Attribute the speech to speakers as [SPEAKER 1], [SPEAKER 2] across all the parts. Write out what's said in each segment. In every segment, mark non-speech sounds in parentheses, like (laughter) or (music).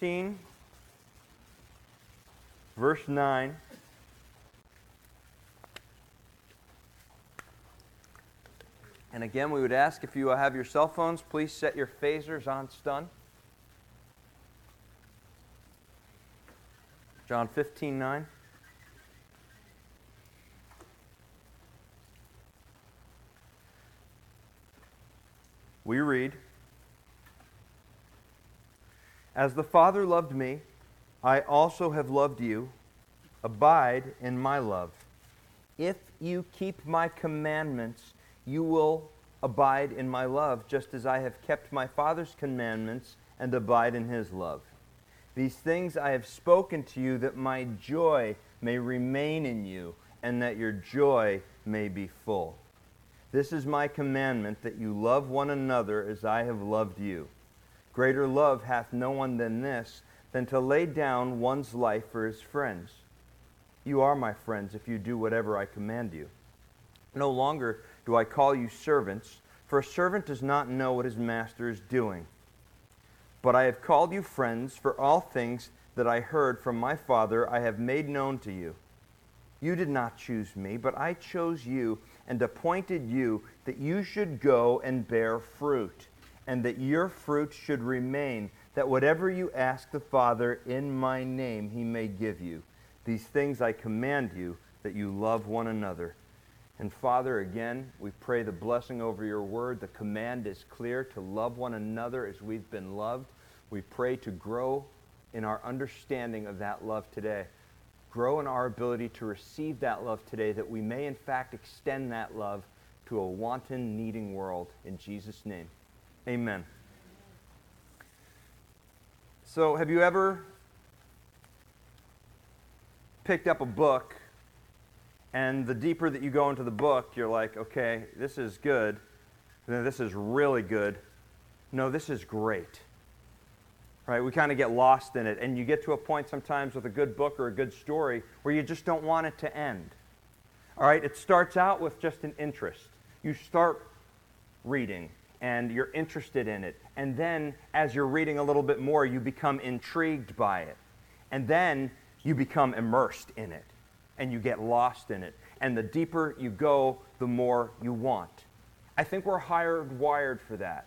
[SPEAKER 1] 15, verse 9. And again, we would ask if you have your cell phones, please set your phasers on stun. John 15, 9. We read, As the Father loved me, I also have loved you. Abide in my love. If you keep my commandments, you will abide in my love, just as I have kept my Father's commandments and abide in his love. These things I have spoken to you that my joy may remain in you and that your joy may be full. This is my commandment that you love one another as I have loved you. Greater love hath no one than this, than to lay down one's life for his friends. You are my friends if you do whatever I command you. No longer do I call you servants, for a servant does not know what his master is doing. But I have called you friends, for all things that I heard from my Father I have made known to you. You did not choose me, but I chose you and appointed you that you should go and bear fruit, and that your fruit should remain, that whatever you ask the Father in my name he may give you. These things I command you, that you love one another. And Father, again, we pray the blessing over your word. The command is clear to love one another as we've been loved. We pray to grow in our understanding of that love today. Grow in our ability to receive that love today, that we may, in fact, extend that love to a wanton, needing world. In Jesus' name, amen. So, have you ever picked up a book and the deeper that you go into the book, you're like, okay, this is good. Then this is really good. No, this is great. Right? We kind of get lost in it. And you get to a point sometimes with a good book or a good story where you just don't want it to end. All right? It starts out with just an interest. You start reading and you're interested in it. And then as you're reading a little bit more, you become intrigued by it. And then you become immersed in it and you get lost in it. And the deeper you go, the more you want. I think we're hardwired for that.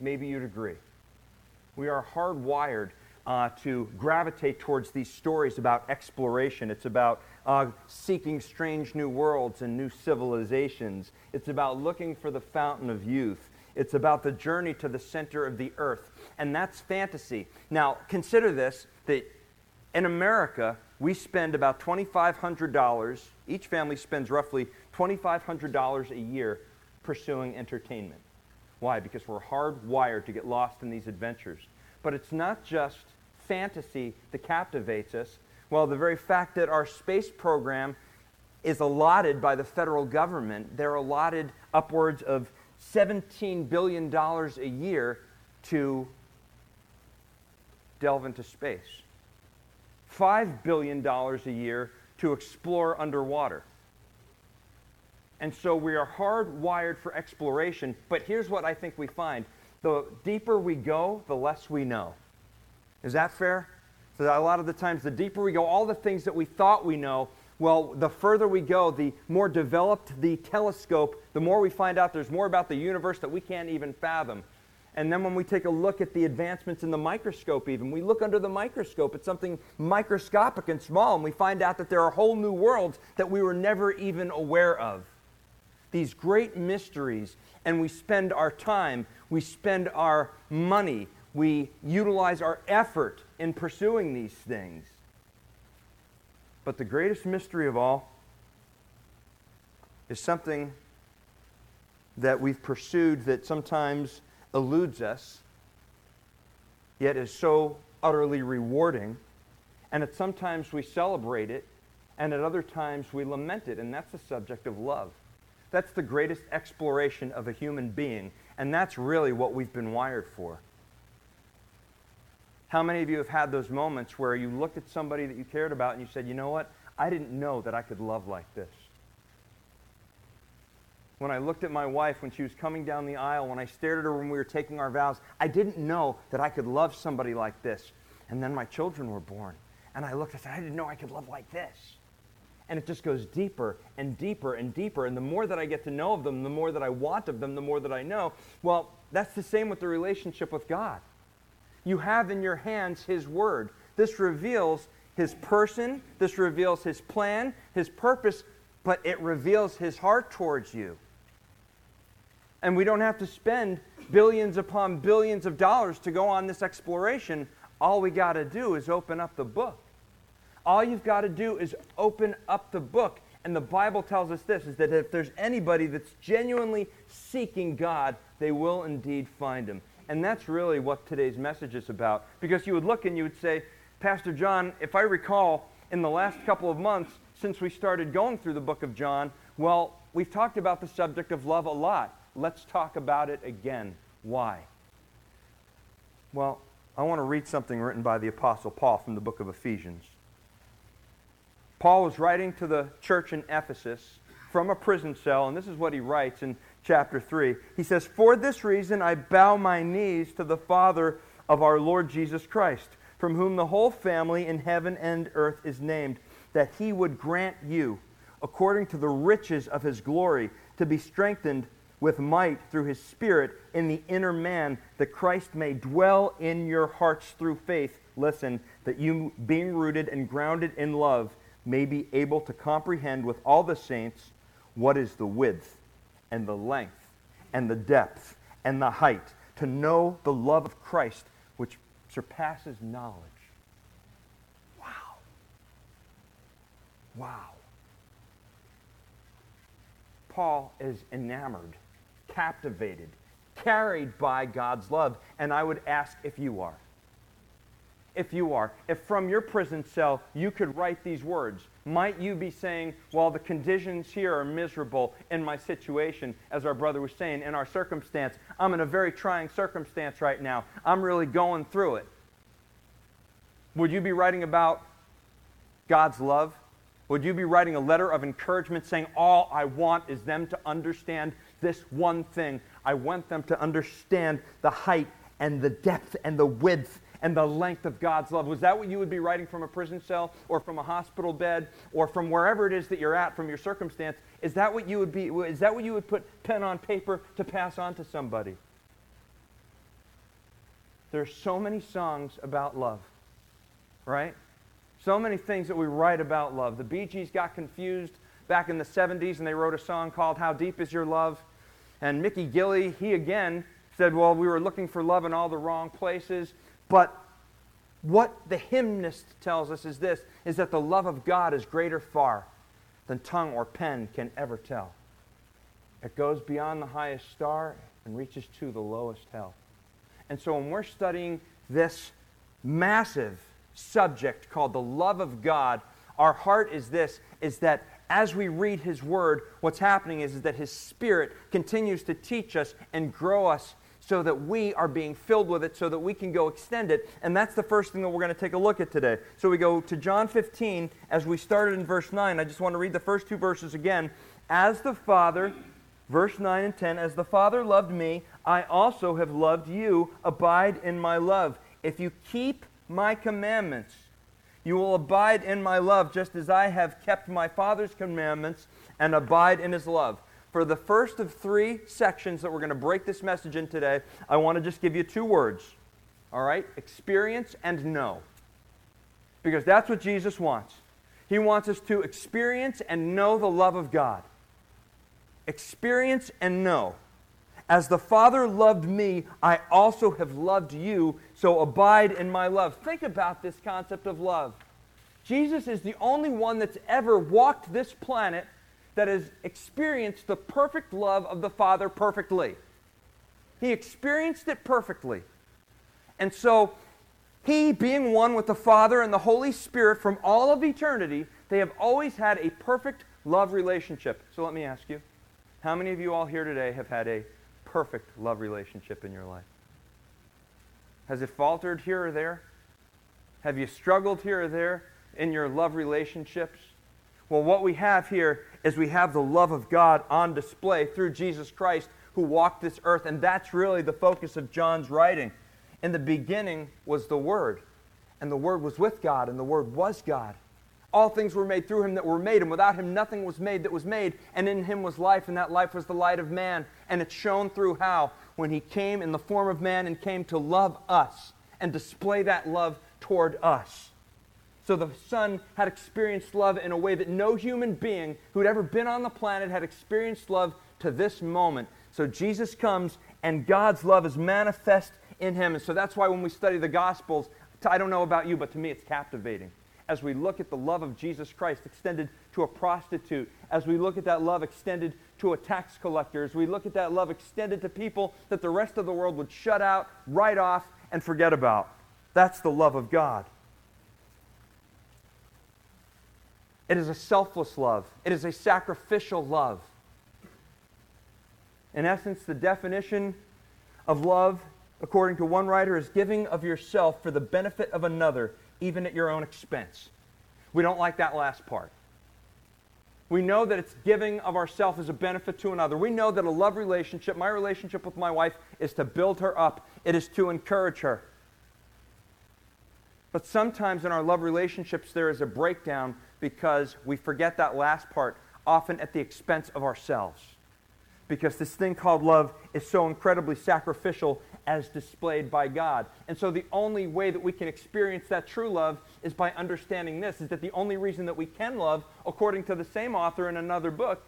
[SPEAKER 1] Maybe you'd agree. We are hardwired uh, to gravitate towards these stories about exploration. It's about uh, seeking strange new worlds and new civilizations. It's about looking for the fountain of youth. It's about the journey to the center of the earth. And that's fantasy. Now, consider this that in America, we spend about $2,500, each family spends roughly $2,500 a year pursuing entertainment. Why? Because we're hardwired to get lost in these adventures. But it's not just fantasy that captivates us. Well, the very fact that our space program is allotted by the federal government, they're allotted upwards of $17 billion a year to delve into space. $5 billion a year to explore underwater. And so we are hardwired for exploration, but here's what I think we find. The deeper we go, the less we know. Is that fair? So that a lot of the times, the deeper we go, all the things that we thought we know, well, the further we go, the more developed the telescope, the more we find out there's more about the universe that we can't even fathom. And then when we take a look at the advancements in the microscope, even, we look under the microscope at something microscopic and small, and we find out that there are whole new worlds that we were never even aware of. These great mysteries, and we spend our time, we spend our money, we utilize our effort in pursuing these things. But the greatest mystery of all is something that we've pursued that sometimes eludes us, yet is so utterly rewarding. And at sometimes we celebrate it, and at other times we lament it, and that's the subject of love. That's the greatest exploration of a human being, and that's really what we've been wired for. How many of you have had those moments where you looked at somebody that you cared about and you said, you know what? I didn't know that I could love like this when I looked at my wife when she was coming down the aisle, when I stared at her when we were taking our vows, I didn't know that I could love somebody like this. And then my children were born. And I looked, I said, I didn't know I could love like this. And it just goes deeper and deeper and deeper. And the more that I get to know of them, the more that I want of them, the more that I know. Well, that's the same with the relationship with God. You have in your hands His Word. This reveals His person, this reveals His plan, His purpose, but it reveals His heart towards you. And we don't have to spend billions upon billions of dollars to go on this exploration. All we got to do is open up the book. All you've got to do is open up the book. And the Bible tells us this is that if there's anybody that's genuinely seeking God, they will indeed find him. And that's really what today's message is about. Because you would look and you would say, Pastor John, if I recall, in the last couple of months since we started going through the book of John, well, we've talked about the subject of love a lot. Let's talk about it again. Why? Well, I want to read something written by the Apostle Paul from the book of Ephesians. Paul was writing to the church in Ephesus from a prison cell, and this is what he writes in chapter 3. He says, For this reason I bow my knees to the Father of our Lord Jesus Christ, from whom the whole family in heaven and earth is named, that he would grant you, according to the riches of his glory, to be strengthened with might through his Spirit in the inner man, that Christ may dwell in your hearts through faith. Listen, that you, being rooted and grounded in love, may be able to comprehend with all the saints what is the width and the length and the depth and the height, to know the love of Christ which surpasses knowledge. Wow. Wow. Paul is enamored, captivated, carried by God's love, and I would ask if you are if you are, if from your prison cell you could write these words, might you be saying, well, the conditions here are miserable in my situation, as our brother was saying, in our circumstance. I'm in a very trying circumstance right now. I'm really going through it. Would you be writing about God's love? Would you be writing a letter of encouragement saying, All I want is them to understand this one thing? I want them to understand the height and the depth and the width and the length of God's love. Was that what you would be writing from a prison cell or from a hospital bed or from wherever it is that you're at from your circumstance? Is that what you would be is that what you would put pen on paper to pass on to somebody? There are so many songs about love. Right? So many things that we write about love. The Bee Gees got confused back in the 70s and they wrote a song called How Deep Is Your Love? And Mickey Gilley, he again said, Well, we were looking for love in all the wrong places. But what the hymnist tells us is this is that the love of God is greater far than tongue or pen can ever tell. It goes beyond the highest star and reaches to the lowest hell. And so when we're studying this massive subject called the love of God, our heart is this is that as we read his word, what's happening is, is that his spirit continues to teach us and grow us so that we are being filled with it so that we can go extend it. And that's the first thing that we're going to take a look at today. So we go to John 15 as we started in verse 9. I just want to read the first two verses again. As the Father, verse 9 and 10, as the Father loved me, I also have loved you. Abide in my love. If you keep my commandments, you will abide in my love, just as I have kept my Father's commandments and abide in his love for the first of three sections that we're going to break this message in today, I want to just give you two words. All right? Experience and know. Because that's what Jesus wants. He wants us to experience and know the love of God. Experience and know. As the Father loved me, I also have loved you, so abide in my love. Think about this concept of love. Jesus is the only one that's ever walked this planet that has experienced the perfect love of the Father perfectly. He experienced it perfectly. And so, he, being one with the Father and the Holy Spirit from all of eternity, they have always had a perfect love relationship. So let me ask you how many of you all here today have had a perfect love relationship in your life? Has it faltered here or there? Have you struggled here or there in your love relationships? Well, what we have here is we have the love of God on display through Jesus Christ who walked this earth, and that's really the focus of John's writing. In the beginning was the Word, And the Word was with God, and the Word was God. All things were made through him that were made, and without him nothing was made that was made. And in him was life, and that life was the light of man. And it shone through how? When he came in the form of man and came to love us and display that love toward us. So the Son had experienced love in a way that no human being who'd ever been on the planet had experienced love to this moment. So Jesus comes, and God's love is manifest in him. And so that's why when we study the Gospels, I don't know about you, but to me it's captivating. As we look at the love of Jesus Christ extended to a prostitute, as we look at that love extended to a tax collector, as we look at that love extended to people that the rest of the world would shut out, write off, and forget about. That's the love of God. It is a selfless love, it is a sacrificial love. In essence, the definition of love according to one writer, is giving of yourself for the benefit of another, even at your own expense. We don't like that last part. We know that it's giving of ourself as a benefit to another. We know that a love relationship, my relationship with my wife, is to build her up, it is to encourage her. But sometimes in our love relationships, there is a breakdown because we forget that last part, often at the expense of ourselves. Because this thing called love is so incredibly sacrificial as displayed by God. And so the only way that we can experience that true love is by understanding this is that the only reason that we can love, according to the same author in another book,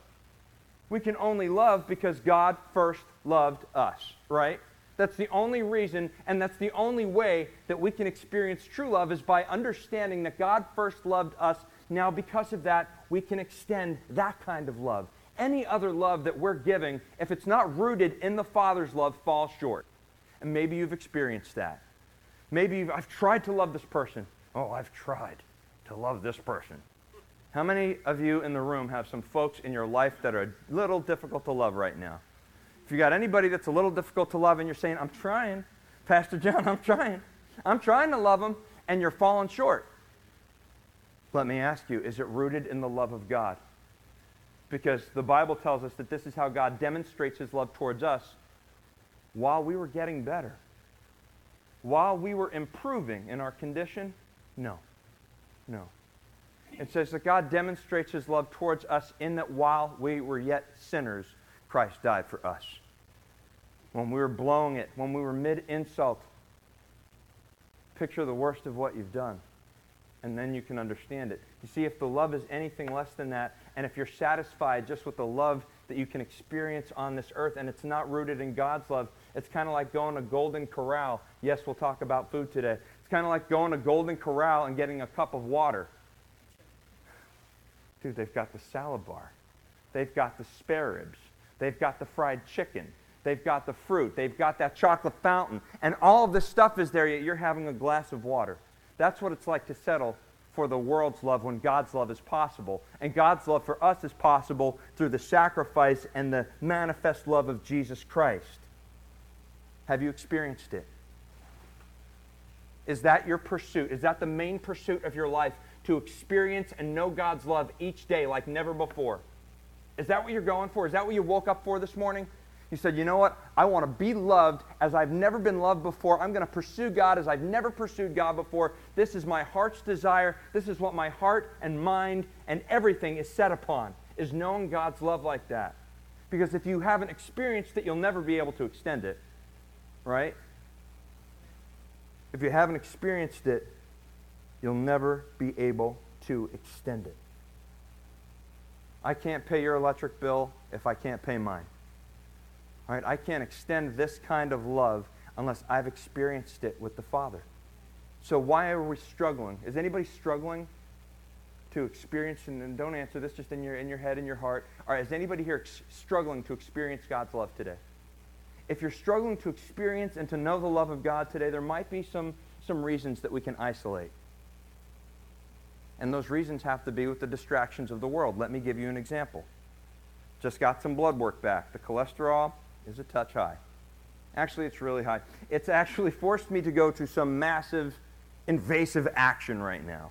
[SPEAKER 1] we can only love because God first loved us, right? That's the only reason, and that's the only way that we can experience true love is by understanding that God first loved us. Now, because of that, we can extend that kind of love. Any other love that we're giving, if it's not rooted in the Father's love, falls short. And maybe you've experienced that. Maybe I've tried to love this person. Oh, I've tried to love this person. How many of you in the room have some folks in your life that are a little difficult to love right now? If you got anybody that's a little difficult to love and you're saying, I'm trying, Pastor John, (laughs) I'm trying. I'm trying to love them, and you're falling short. Let me ask you, is it rooted in the love of God? Because the Bible tells us that this is how God demonstrates his love towards us while we were getting better, while we were improving in our condition? No. No. It says that God demonstrates his love towards us in that while we were yet sinners, Christ died for us. When we were blowing it, when we were mid insult, picture the worst of what you've done, and then you can understand it. You see, if the love is anything less than that, and if you're satisfied just with the love that you can experience on this earth, and it's not rooted in God's love, it's kind of like going to Golden Corral. Yes, we'll talk about food today. It's kind of like going to Golden Corral and getting a cup of water. Dude, they've got the salad bar. They've got the spare ribs. They've got the fried chicken. They've got the fruit. They've got that chocolate fountain. And all of this stuff is there, yet you're having a glass of water. That's what it's like to settle for the world's love when God's love is possible. And God's love for us is possible through the sacrifice and the manifest love of Jesus Christ. Have you experienced it? Is that your pursuit? Is that the main pursuit of your life? To experience and know God's love each day like never before? Is that what you're going for? Is that what you woke up for this morning? You said, you know what? I want to be loved as I've never been loved before. I'm going to pursue God as I've never pursued God before. This is my heart's desire. This is what my heart and mind and everything is set upon, is knowing God's love like that. Because if you haven't experienced it, you'll never be able to extend it right? If you haven't experienced it, you'll never be able to extend it. I can't pay your electric bill if I can't pay mine. I can't extend this kind of love unless I've experienced it with the Father. So why are we struggling? Is anybody struggling to experience and don't answer this just in your in your head in your heart? All right, is anybody here struggling to experience God's love today? if you're struggling to experience and to know the love of God today, there might be some, some reasons that we can isolate. And those reasons have to be with the distractions of the world. Let me give you an example. Just got some blood work back. The cholesterol is a touch high. Actually, it's really high. It's actually (laughs) forced me to go to some massive, invasive action right now.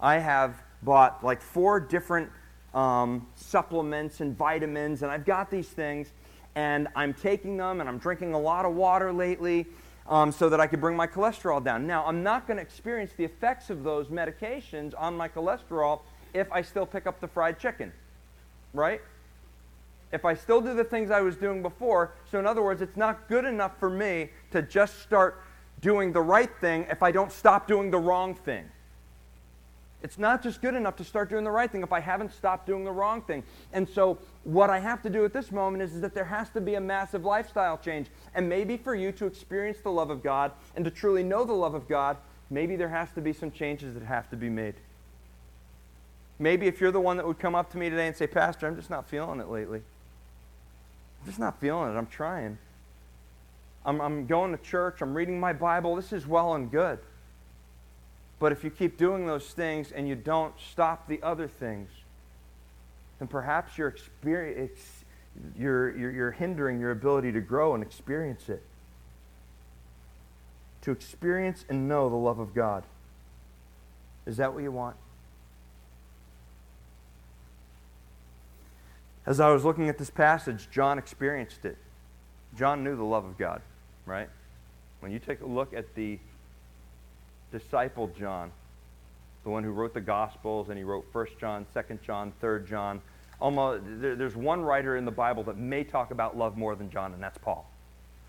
[SPEAKER 1] I have bought like four different um, supplements and vitamins, and I've got these things and I'm taking them and I'm drinking a lot of water lately. um, so that I could bring my cholesterol down. Now, I'm not going to experience the effects of those medications on my cholesterol if I still pick up the fried chicken, right? If I still do the things I was doing before, so in other words, it's not good enough for me to just start doing the right thing if I don't stop doing the wrong thing. It's not just good enough to start doing the right thing if I haven't stopped doing the wrong thing. And so, what I have to do at this moment is, is, that there has to be a massive lifestyle change. And maybe for you to experience the love of God and to truly know the love of God, maybe there has to be some changes that have to be made. Maybe if you're the one that would come up to me today and say, Pastor, I'm just not feeling it lately. Just not feeling it. I'm trying. I'm, I'm going to church. I'm reading my Bible. This is well and good. But if you keep doing those things and you don't stop the other things, then perhaps you're, you're, you're, you're hindering your ability to grow and experience it. To experience and know the love of God. Is that what you want? As I was looking at this passage, John experienced it. John knew the love of God, right? When you take a look at the disciple John, the one who wrote the Gospels, and he wrote 1 John, 2 John, 3 John. Almost, there's one writer in the Bible that may talk about love more than John, and that's Paul.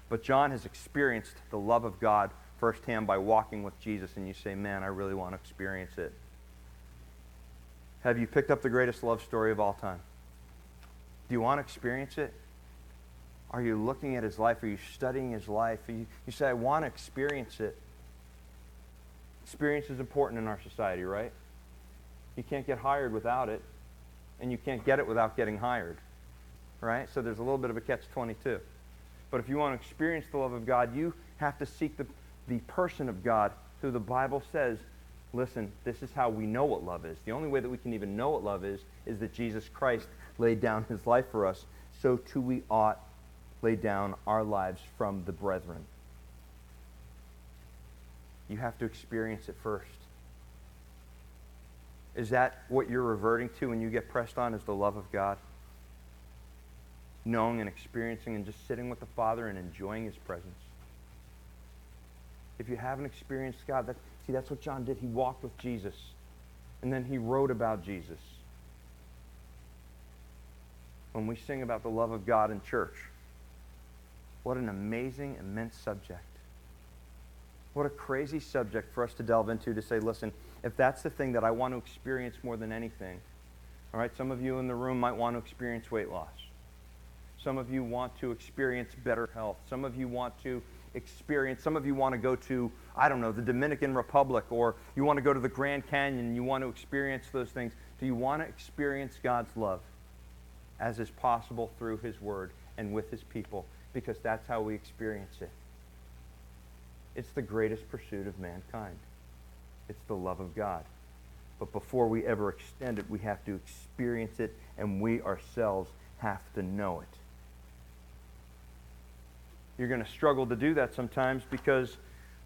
[SPEAKER 1] But John has experienced the love of God firsthand by walking with Jesus, and you say, Man, I really want to experience it. Have you picked up the greatest love story of all time? Do you want to experience it? Are you looking at his life? Are you studying his life? You, you say, I want to experience it. Experience is important in our society, right? You can't get hired without it, and you can't get it without getting hired, right? So there's a little bit of a catch 22. But if you want to experience the love of God, you have to seek the, the person of God who the Bible says, listen, this is how we know what love is. The only way that we can even know what love is is that Jesus Christ laid down his life for us. So too we ought lay down our lives from the brethren. You have to experience it first. Is that what you're reverting to when you get pressed on is the love of God? Knowing and experiencing and just sitting with the Father and enjoying his presence. If you haven't experienced God, that, see, that's what John did. He walked with Jesus. And then he wrote about Jesus. When we sing about the love of God in church, what an amazing, immense subject. What a crazy subject for us to delve into to say, listen, if that's the thing that I want to experience more than anything, all right, some of you in the room might want to experience weight loss. Some of you want to experience better health. Some of you want to experience, some of you want to go to, I don't know, the Dominican Republic, or you want to go to the Grand Canyon you want to experience those things. Do you want to experience God's love as is possible through His Word and with His people? Because that's how we experience it. It's the greatest pursuit of mankind. It's the love of God. But before we ever extend it, we have to experience it, and we ourselves have to know it. You're going to struggle to do that sometimes because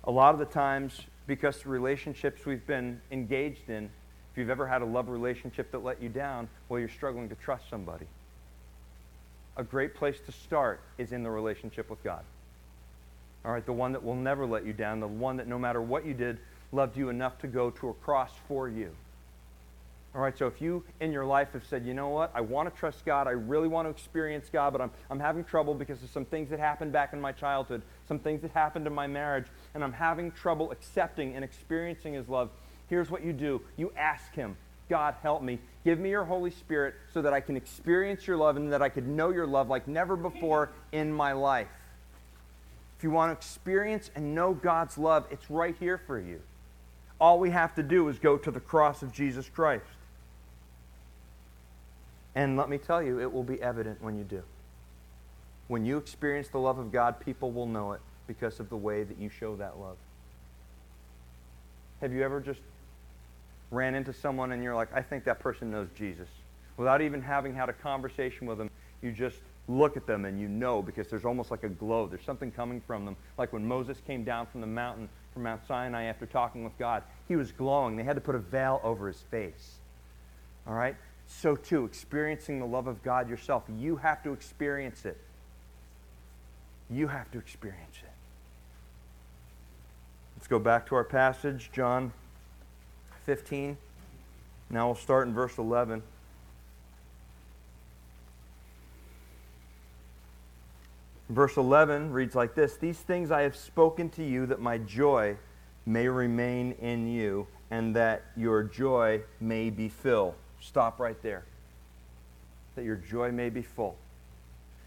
[SPEAKER 1] a lot of the times, because the relationships we've been engaged in, if you've ever had a love relationship that let you down, well, you're struggling to trust somebody. A great place to start is in the relationship with God. All right, the one that will never let you down, the one that no matter what you did, loved you enough to go to a cross for you. All right, so if you in your life have said, you know what, I want to trust God, I really want to experience God, but I'm, I'm having trouble because of some things that happened back in my childhood, some things that happened in my marriage, and I'm having trouble accepting and experiencing His love, here's what you do you ask Him, God, help me. Give me your Holy Spirit so that I can experience your love and that I could know your love like never before in my life. If you want to experience and know God's love, it's right here for you. All we have to do is go to the cross of Jesus Christ. And let me tell you, it will be evident when you do. When you experience the love of God, people will know it because of the way that you show that love. Have you ever just ran into someone and you're like, I think that person knows Jesus? Without even having had a conversation with them, you just look at them and you know because there's almost like a glow. There's something coming from them. Like when Moses came down from the mountain, from Mount Sinai after talking with God, he was glowing. They had to put a veil over his face. All right? So, too, experiencing the love of God yourself, you have to experience it. You have to experience it. Let's go back to our passage, John 15. Now we'll start in verse 11. Verse 11 reads like this These things I have spoken to you that my joy may remain in you and that your joy may be full. Stop right there. That your joy may be full.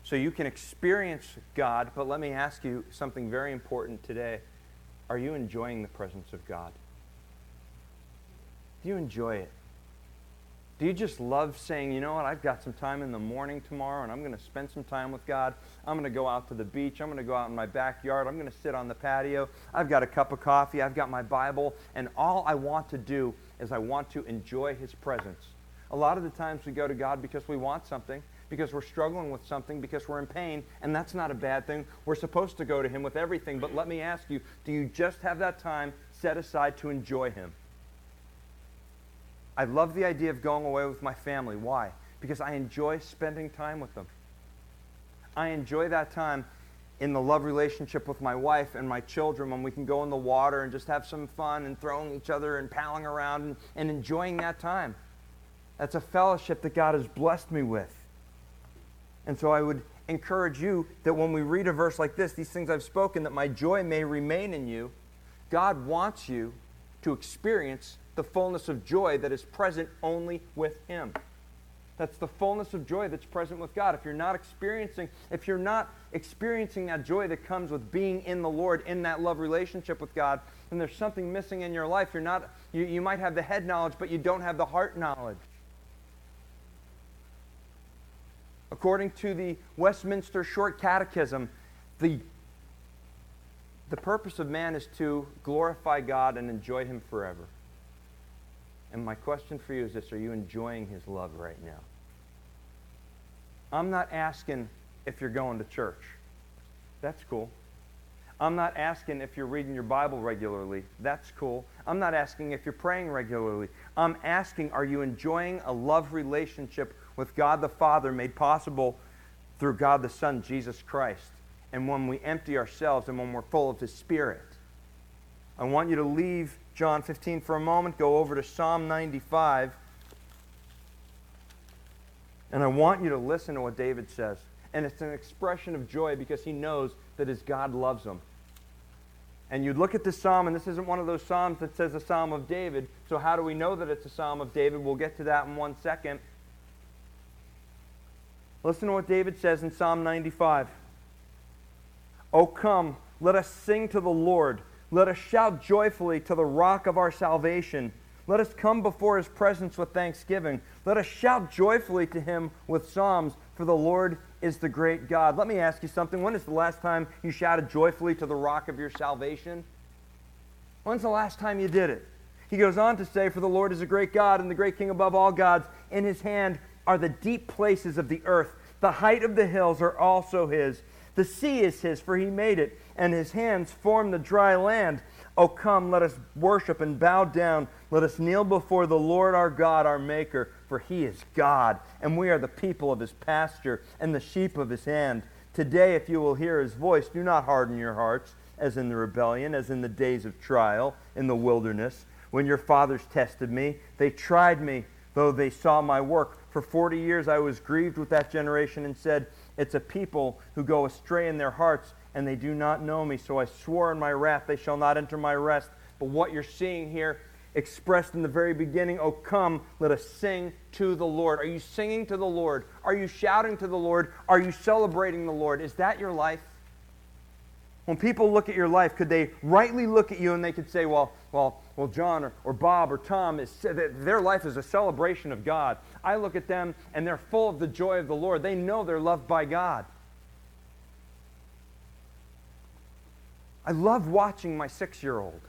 [SPEAKER 1] So you can experience God, but let me ask you something very important today. Are you enjoying the presence of God? Do you enjoy it? Do you just love saying, you know what, I've got some time in the morning tomorrow and I'm going to spend some time with God. I'm going to go out to the beach. I'm going to go out in my backyard. I'm going to sit on the patio. I've got a cup of coffee. I've got my Bible. And all I want to do is I want to enjoy His presence. A lot of the times we go to God because we want something, because we're struggling with something, because we're in pain, and that's not a bad thing. We're supposed to go to Him with everything. But let me ask you do you just have that time set aside to enjoy Him? I love the idea of going away with my family. Why? Because I enjoy spending time with them. I enjoy that time in the love relationship with my wife and my children when we can go in the water and just have some fun and throwing each other and palling around and, and enjoying that time. That's a fellowship that God has blessed me with. And so I would encourage you that when we read a verse like this, these things I've spoken, that my joy may remain in you, God wants you to experience the fullness of joy that is present only with Him. That's the fullness of joy that's present with God. If you're not experiencing, if you're not experiencing that joy that comes with being in the Lord, in that love relationship with God, then there's something missing in your life. You're not, you, you might have the head knowledge, but you don't have the heart knowledge. According to the Westminster Short Catechism, the, the purpose of man is to glorify God and enjoy Him forever. And my question for you is this Are you enjoying His love right now? I'm not asking if you're going to church. That's cool. I'm not asking if you're reading your Bible regularly. That's cool. I'm not asking if you're praying regularly. I'm asking, are you enjoying a love relationship with God the Father made possible through God the Son, Jesus Christ? And when we empty ourselves and when we're full of His Spirit. I want you to leave John 15 for a moment, go over to Psalm 95. And I want you to listen to what David says. And it's an expression of joy because he knows that his God loves him. And you look at this psalm, and this isn't one of those psalms that says a psalm of David. So, how do we know that it's a psalm of David? We'll get to that in one second. Listen to what David says in Psalm 95. Oh, come, let us sing to the Lord. Let us shout joyfully to the rock of our salvation. Let us come before his presence with thanksgiving. Let us shout joyfully to him with psalms, for the Lord is the great God. Let me ask you something. When is the last time you shouted joyfully to the rock of your salvation? When's the last time you did it? He goes on to say, For the Lord is a great God and the great King above all gods. In his hand are the deep places of the earth. The height of the hills are also his. The sea is his, for he made it, and his hands formed the dry land. Oh, come, let us worship and bow down. Let us kneel before the Lord our God, our Maker, for he is God, and we are the people of his pasture and the sheep of his hand. Today, if you will hear his voice, do not harden your hearts, as in the rebellion, as in the days of trial in the wilderness, when your fathers tested me. They tried me, though they saw my work. For forty years I was grieved with that generation and said, it's a people who go astray in their hearts, and they do not know me. So I swore in my wrath, they shall not enter my rest. But what you're seeing here, expressed in the very beginning, oh, come, let us sing to the Lord. Are you singing to the Lord? Are you shouting to the Lord? Are you celebrating the Lord? Is that your life? When people look at your life, could they rightly look at you and they could say, well, well, well, John or, or Bob or Tom, is, their life is a celebration of God. I look at them and they're full of the joy of the Lord. They know they're loved by God. I love watching my six year old.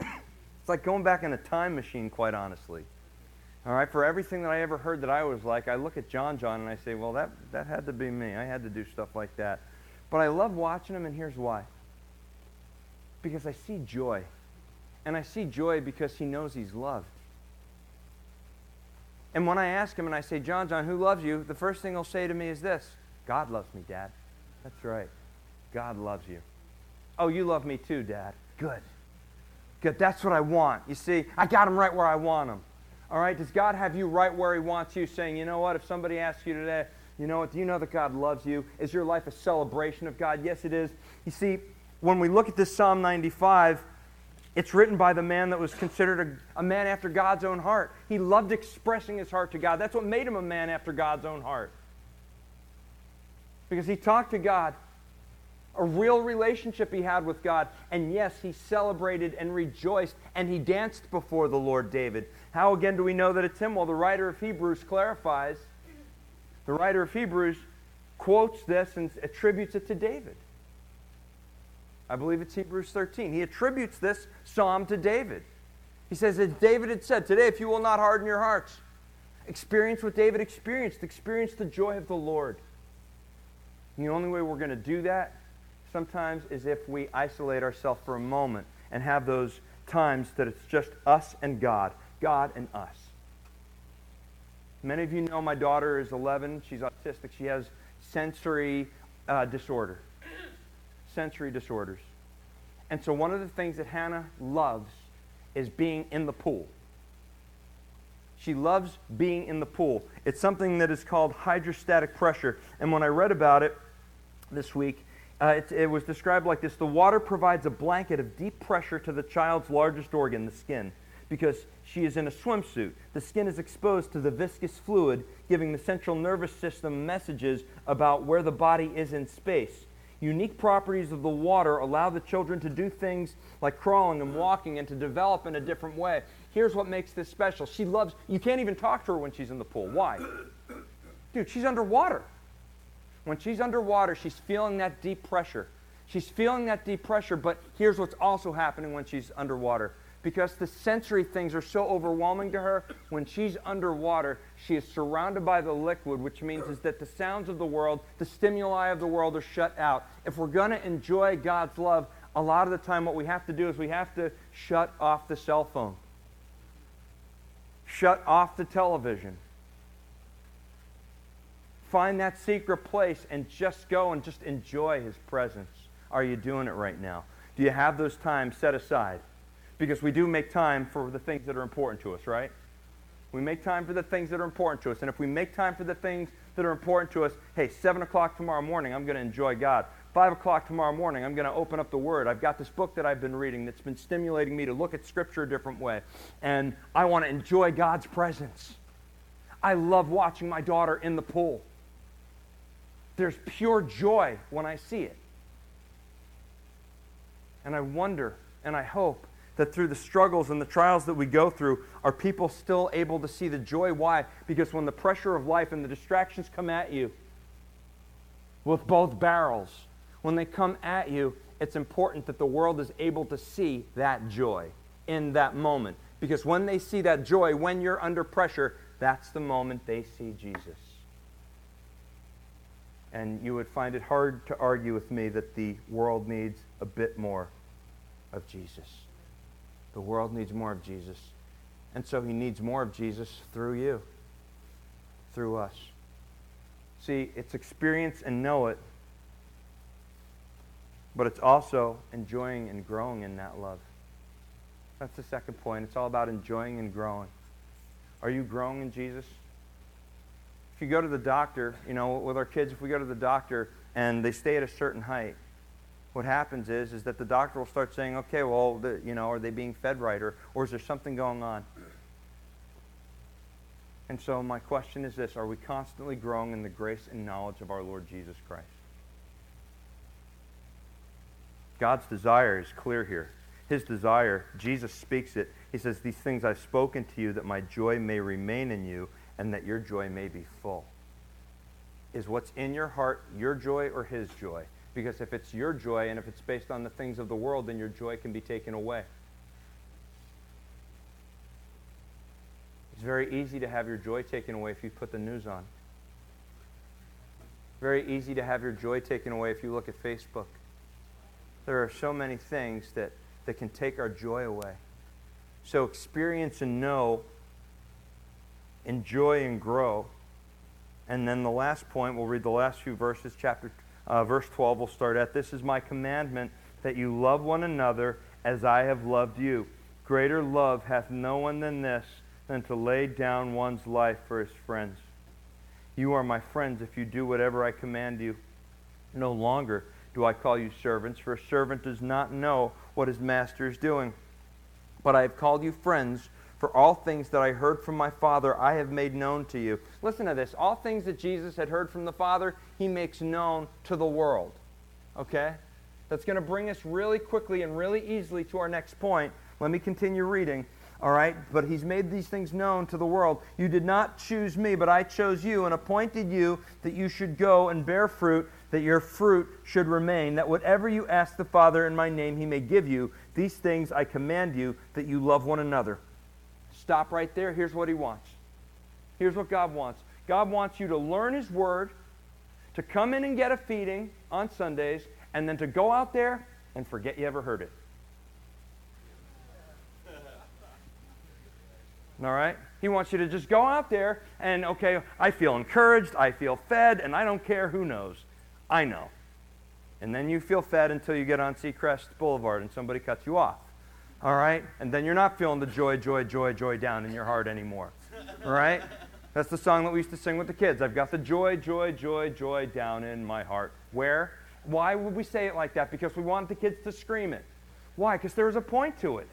[SPEAKER 1] it's like going back in a time machine, quite honestly. All right, for everything that I ever heard that I was like, I look at John John and I say, well, that, that had to be me. I had to do stuff like that. But I love watching him, and here's why. Because I see joy. And I see joy because he knows he's loved. And when I ask him and I say, John John, who loves you? The first thing he'll say to me is this God loves me, Dad. That's right. God loves you. Oh, you love me too, Dad. Good. Good. That's what I want. You see, I got him right where I want him. All right? Does God have you right where He wants you, saying, you know what, if somebody asks you today, you know what, do you know that God loves you? Is your life a celebration of God? Yes, it is. You see, when we look at this Psalm 95, it's written by the man that was considered a, a, man after God's own heart. He loved expressing his heart to God. That's what made him a man after God's own heart. Because he talked to God, a real relationship he had with God. And yes, he celebrated and rejoiced and he danced before the Lord David. How again do we know that it's him? Well, the writer of Hebrews clarifies. The writer of Hebrews quotes this and attributes it to David. I believe it's Hebrews 13. He attributes this psalm to David. He says that David had said, Today, if you will not harden your hearts, experience what David experienced, experience the joy of the Lord. And the only way we're going to do that sometimes is if we isolate ourselves for a moment and have those times that it's just us and God. God and us. Many of you know my daughter is 11. She's autistic. She has sensory uh, disorder. Sensory disorders. And so, one of the things that Hannah loves is being in the pool. She loves being in the pool. It's something that is called hydrostatic pressure. And when I read about it this week, uh, it, it was described like this The water provides a blanket of deep pressure to the child's largest organ, the skin because she is in a swimsuit. The skin is exposed to the viscous fluid, giving the central nervous system messages about where the body is in space. Unique properties of the water allow the children to do things like crawling and walking and to develop in a different way. Here's what makes this special. She loves, you can't even talk to her when she's in the pool. Why? (coughs) Dude, she's underwater. When she's underwater, she's feeling that deep pressure. She's feeling that deep pressure, but here's what's also happening when she's underwater because the sensory things are so overwhelming to her. When she's underwater, she is surrounded by the liquid, which means is that the sounds of the world, the stimuli of the world are shut out. If we're going to enjoy God's love, a lot of the time what we have to do is we have to shut off the cell phone. Shut off the television. Find that secret place and just go and just enjoy his presence. Are you doing it right now? Do you have those times set aside? Because we do make time for the things that are important to us, right? We make time for the things that are important to us. And if we make time for the things that are important to us, hey, 7 o'clock tomorrow morning, I'm going to enjoy God. 5 o'clock tomorrow morning, I'm going to open up the Word. I've got this book that I've been reading that's been stimulating me to look at Scripture a different way. And I want to enjoy God's presence. I love watching my daughter in the pool. There's pure joy when I see it. And I wonder and I hope that through the struggles and the trials that we go through, are people still able to see the joy? Why? Because when the pressure of life and the distractions come at you with both barrels, when they come at you, it's important that the world is able to see that joy in that moment. Because when they see that joy, when you're under pressure, that's the moment they see Jesus. And you would find it hard to argue with me that the world needs a bit more of Jesus. The world needs more of Jesus. And so he needs more of Jesus through you, through us. See, it's experience and know it, but it's also enjoying and growing in that love. That's the second point. It's all about enjoying and growing. Are you growing in Jesus? If you go to the doctor, you know, with our kids, if we go to the doctor and they stay at a certain height, what happens is is that the doctor will start saying, okay, well, the, you know, are they being fed right, or, or is there something going on? And so my question is this: Are we constantly growing in the grace and knowledge of our Lord Jesus Christ? God's desire is clear here. His desire, Jesus speaks it. He says, These things I've spoken to you that my joy may remain in you and that your joy may be full. Is what's in your heart your joy or his joy? Because if it's your joy and if it's based on the things of the world, then your joy can be taken away. It's very easy to have your joy taken away if you put the news on. Very easy to have your joy taken away if you look at Facebook. There are so many things that, that can take our joy away. So experience and know, enjoy and grow. And then the last point, we'll read the last few verses, chapter Uh, verse 12 we'll start at This is my commandment that you love one another as I have loved you. Greater love hath no one than this, than to lay down one's life for his friends. You are my friends if you do whatever I command you. No longer do I call you servants, for a servant does not know what his master is doing. But I have called you friends, for all things that I heard from my Father I have made known to you. Listen to this. All things that Jesus had heard from the Father, he makes known to the world. Okay? That's going to bring us really quickly and really easily to our next point. Let me continue reading. All right? But he's made these things known to the world. You did not choose me, but I chose you and appointed you that you should go and bear fruit, that your fruit should remain, that whatever you ask the Father in my name, he may give you. These things I command you, that you love one another. Stop right there. Here's what he wants. Here's what God wants God wants you to learn his word, to come in and get a feeding on Sundays, and then to go out there and forget you ever heard it. All right? He wants you to just go out there and, okay, I feel encouraged, I feel fed, and I don't care who knows. I know. And then you feel fed until you get on Seacrest Boulevard and somebody cuts you off. All right? And then you're not feeling the joy, joy, joy, joy down in your heart anymore. All right? That's the song that we used to sing with the kids. I've got the joy, joy, joy, joy down in my heart. Where? Why would we say it like that? Because we want the kids to scream it. Why? Because there's a point to it.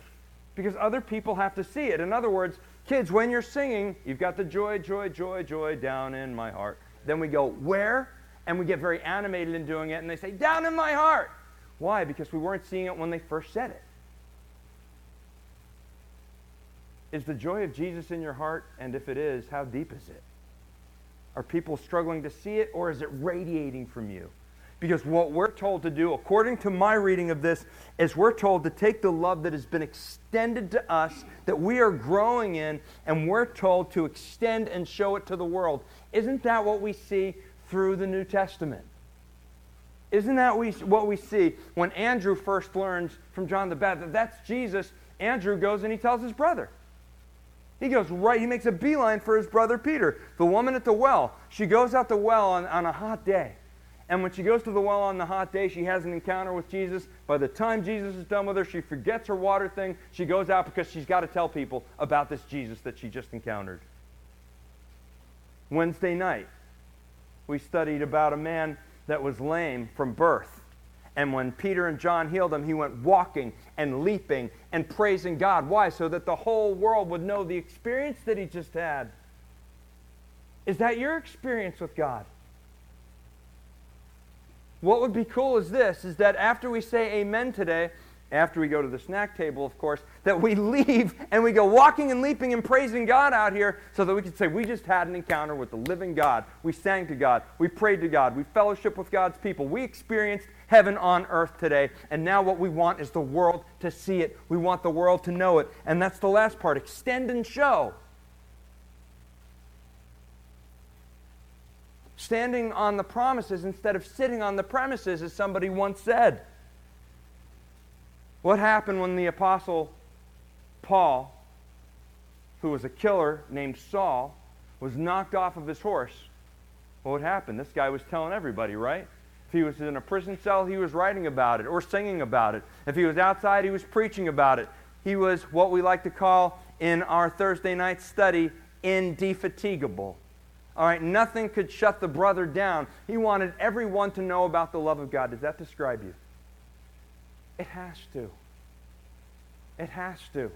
[SPEAKER 1] Because other people have to see it. In other words, kids, when you're singing, you've got the joy, joy, joy, joy down in my heart. Then we go, where? And we get very animated in doing it, and they say, down in my heart. Why? Because we weren't seeing it when they first said it. Is the joy of Jesus in your heart? And if it is, how deep is it? Are people struggling to see it, or is it radiating from you? Because what we're told to do, according to my reading of this, is we're told to take the love that has been extended to us, that we are growing in, and we're told to extend and show it to the world. Isn't that what we see through the New Testament? Isn't that what we see when Andrew first learns from John the Baptist that that's Jesus? Andrew goes and he tells his brother. He goes right, he makes a beeline for his brother Peter. The woman at the well, she goes out the well on, on a hot day. And when she goes to the well on the hot day, she has an encounter with Jesus. By the time Jesus is done with her, she forgets her water thing. She goes out because she's got to tell people about this Jesus that she just encountered. Wednesday night, we studied about a man that was lame from birth. And when Peter and John healed him, he went walking and leaping and praising God. Why? So that the whole world would know the experience that he just had. Is that your experience with God? What would be cool is this is that after we say amen today, after we go to the snack table, of course, that we (laughs) leave and we go walking and leaping and praising God out here so that we can say, We just had an encounter with the living God. We sang to God. We prayed to God. We fellowship with God's people. We experienced heaven on earth today. And now what we want is the world to see it. We want the world to know it. And that's the last part extend and show. standing on the promises instead of sitting on the premises, as somebody once said. What happened when the apostle Paul, who was a killer named Saul, was knocked off of his horse? What happened? This guy was telling everybody, right? If he was in a prison cell, he was writing about it or singing about it. If he was outside, he was preaching about it. He was what we like to call in our Thursday night study indefatigable. All right, nothing could shut the brother down. He wanted everyone to know about the love of God. Does that describe you? It has to. It has to.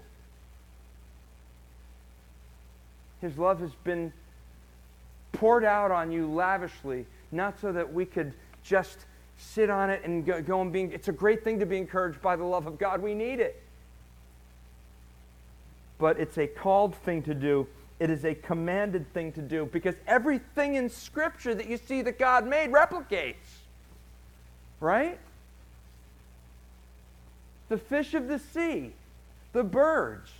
[SPEAKER 1] His love has been poured out on you lavishly, not so that we could just sit on it and go, go and be. It's a great thing to be encouraged by the love of God. We need it. But it's a called thing to do it is a commanded thing to do because everything in Scripture that you see that God made replicates. Right? The fish of the sea, the birds,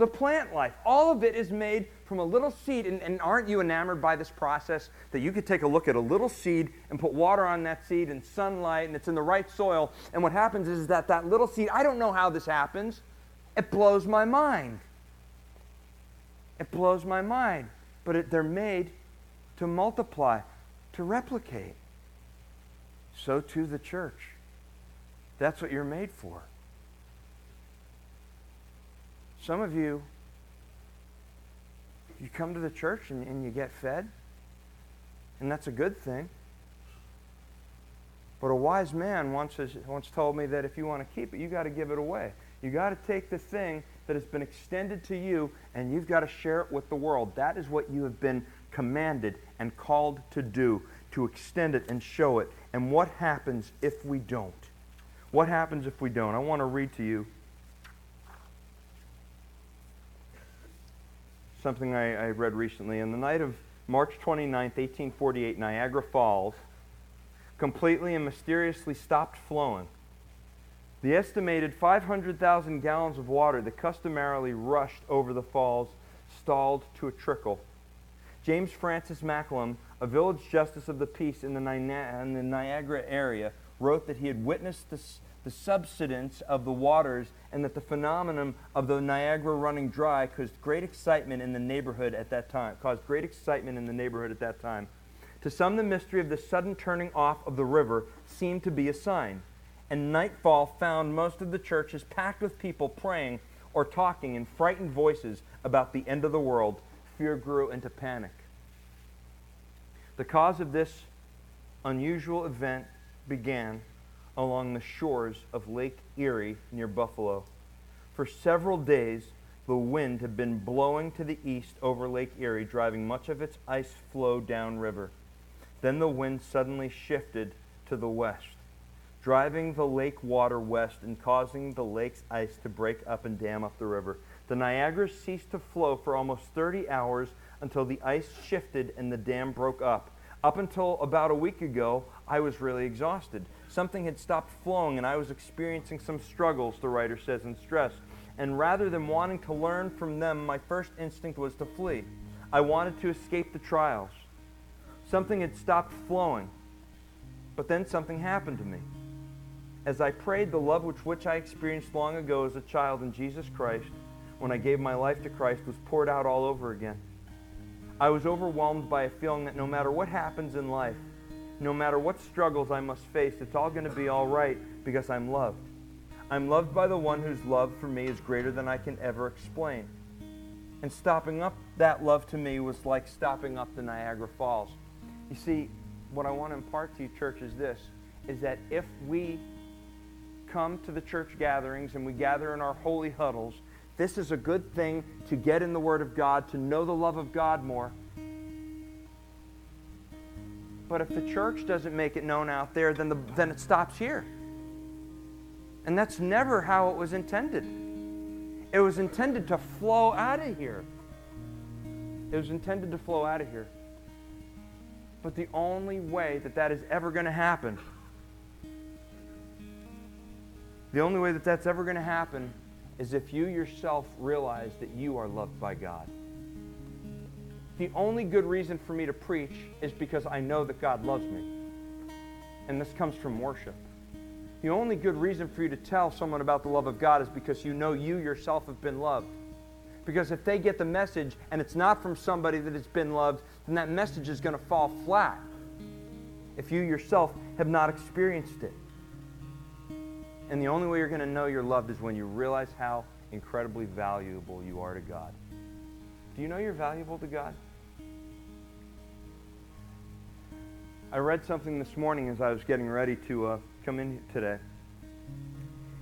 [SPEAKER 1] the plant life, all of it is made from a little seed. And, and, aren't you enamored by this process that you could take a look at a little seed and put water on that seed and sunlight and it's in the right soil? And what happens is that that little seed, I don't know how this happens, it blows my mind. It blows my mind. But it, they're made to multiply, to replicate. so too the church. That's what you're made for. Some of you, you come to the church and, and you get fed, and that's a good thing. But a wise man once, has, once told me that if you want to keep it, you got to give it away. You got to take the thing that has been extended to you and you've got to share it with the world. That is what you have been commanded and called to do, to extend it and show it. And what happens if we don't? What happens if we don't? I want to read to you something I, I read recently. On the night of March 29, 1848, Niagara Falls completely and mysteriously stopped flowing. The estimated 500,000 gallons of water that customarily rushed over the falls stalled to a trickle. James Francis Macklem, a village justice of the peace in the, in the Niagara area, wrote that he had witnessed this, the subsidence of the waters and that the phenomenon of the Niagara running dry caused great excitement in the neighborhood at that time. Caused great excitement in the neighborhood at that time. To some, the mystery of the sudden turning off of the river seemed to be a sign, and nightfall found most of the churches packed with people praying or talking in frightened voices about the end of the world. Fear grew into panic. The cause of this unusual event began along the shores of Lake Erie near Buffalo. For several days, the wind had been blowing to the east over Lake Erie, driving much of its ice floe downriver. Then the wind suddenly shifted to the west, driving the lake water west and causing the lake's ice to break up and dam up the river. The Niagara ceased to flow for almost 30 hours until the ice shifted and the dam broke up. Up until about a week ago, I was really exhausted. Something had stopped flowing and I was experiencing some struggles, the writer says in stress. And rather than wanting to learn from them, my first instinct was to flee. I wanted to escape the trials. Something had stopped flowing. But then something happened to me. As I prayed, the love which, which I experienced long ago as a child in Jesus Christ, when I gave my life to Christ, was poured out all over again. I was overwhelmed by a feeling that no matter what happens in life, no matter what struggles I must face, it's all going to be all right because I'm loved. I'm loved by the one whose love for me is greater than I can ever explain. And stopping up that love to me was like stopping up the Niagara Falls. You see, what I want to impart to you, church, is this is that if we come to the church gatherings and we gather in our holy huddles, this is a good thing to get in the Word of God, to know the love of God more. But if the church doesn't make it known out there, then, the, then it stops here. And that's never how it was intended. It was intended to flow out of here. It was intended to flow out of here. But the only way that that is ever going to happen, the only way that that's ever going to happen is if you yourself realize that you are loved by God. The only good reason for me to preach is because I know that God loves me. And this comes from worship. The only good reason for you to tell someone about the love of God is because you know you yourself have been loved. Because if they get the message and it's not from somebody that has been loved, then that message is going to fall flat if you yourself have not experienced it. And the only way you're going to know you're loved is when you realize how incredibly valuable you are to God. Do you know you're valuable to God? I read something this morning as I was getting ready to uh, come in today.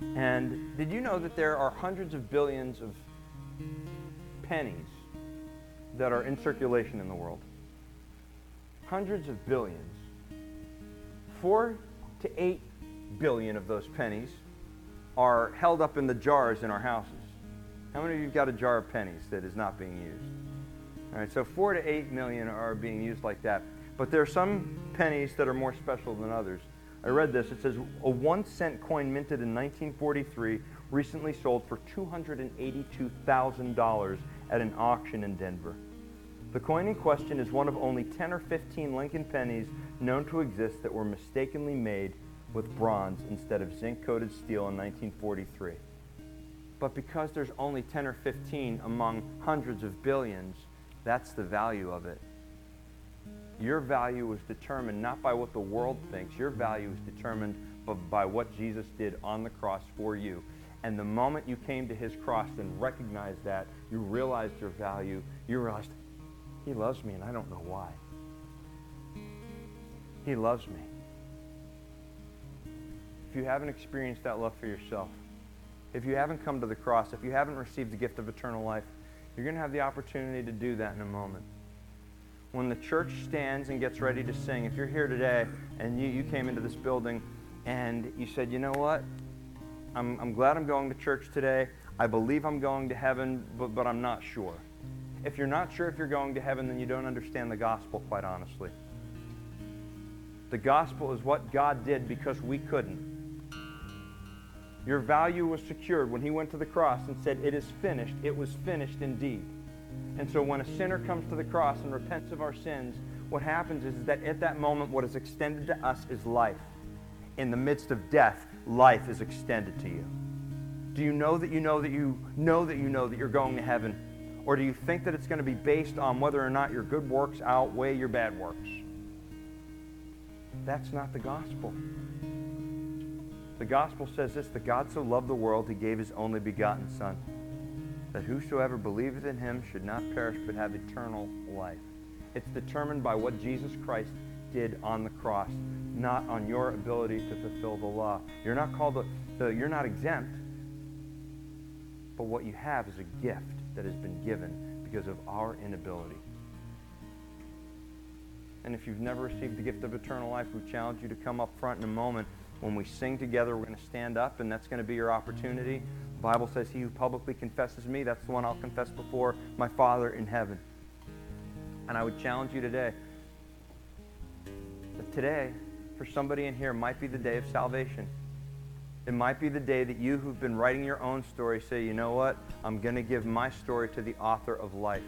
[SPEAKER 1] And did you know that there are hundreds of billions of pennies that are in circulation in the world. Hundreds of billions. Four to eight billion of those pennies are held up in the jars in our houses. How many of you have got a jar of pennies that is not being used? All right, so four to eight million are being used like that. But there are some pennies that are more special than others. I read this. It says a one cent coin minted in 1943 recently sold for $282,000 at an auction in Denver. The coin in question is one of only 10 or 15 Lincoln pennies known to exist that were mistakenly made with bronze instead of zinc coated steel in 1943. But because there's only 10 or 15 among hundreds of billions, that's the value of it. Your value is determined not by what the world thinks. Your value is determined by what Jesus did on the cross for you. And the moment you came to his cross and recognized that, you realized your value. You realized, he loves me and I don't know why. He loves me. If you haven't experienced that love for yourself, if you haven't come to the cross, if you haven't received the gift of eternal life, you're going to have the opportunity to do that in a moment. When the church stands and gets ready to sing, if you're here today and you, you came into this building and you said, you know what? I'm, I'm glad I'm going to church today. I believe I'm going to heaven, but, but I'm not sure. If you're not sure if you're going to heaven, then you don't understand the gospel, quite honestly. The gospel is what God did because we couldn't. Your value was secured when he went to the cross and said, It is finished. It was finished indeed. And so when a sinner comes to the cross and repents of our sins, what happens is that at that moment, what is extended to us is life. In the midst of death, life is extended to you. Do you know that you know that you know that you know that you're going to heaven? Or do you think that it's going to be based on whether or not your good works outweigh your bad works? That's not the gospel. The gospel says this that God so loved the world, he gave his only begotten Son, that whosoever believeth in him should not perish but have eternal life. It's determined by what Jesus Christ did on the cross, not on your ability to fulfill the law. You're not called the, you're not exempt, but what you have is a gift that has been given because of our inability. And if you've never received the gift of eternal life, we challenge you to come up front in a moment when we sing together, we're going to stand up, and that's going to be your opportunity. The Bible says, He who publicly confesses me, that's the one I'll confess before my Father in heaven. And I would challenge you today that today, for somebody in here, might be the day of salvation. It might be the day that you who've been writing your own story say, you know what? I'm going to give my story to the author of life.